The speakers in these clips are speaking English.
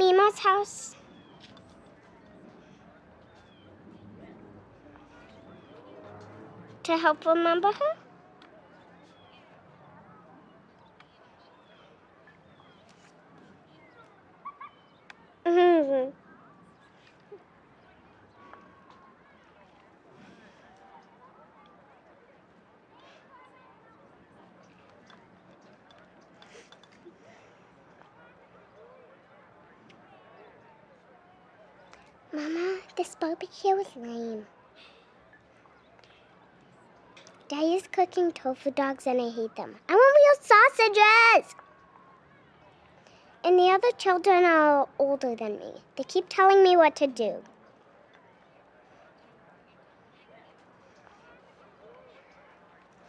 Ema's house? To help remember her? Mama, this barbecue is lame. Daddy's cooking tofu dogs and I hate them. I want real sausages! And the other children are older than me. They keep telling me what to do.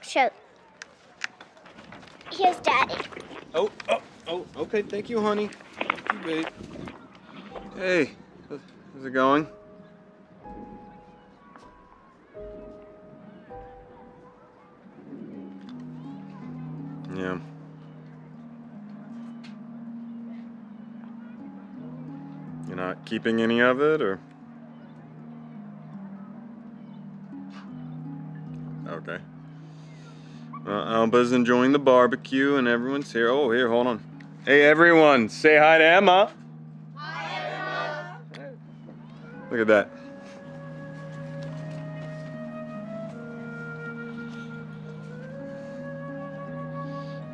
Sure. Here's Daddy. Oh, oh, oh, okay, thank you, honey. Babe. Hey, how's it going? Yeah. You're not keeping any of it, or? Okay. Uh, Alba's enjoying the barbecue, and everyone's here. Oh, here, hold on. Hey, everyone, say hi to Emma. Hi, Emma. Look at that.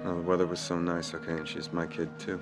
Oh, the weather was so nice. Okay, and she's my kid too.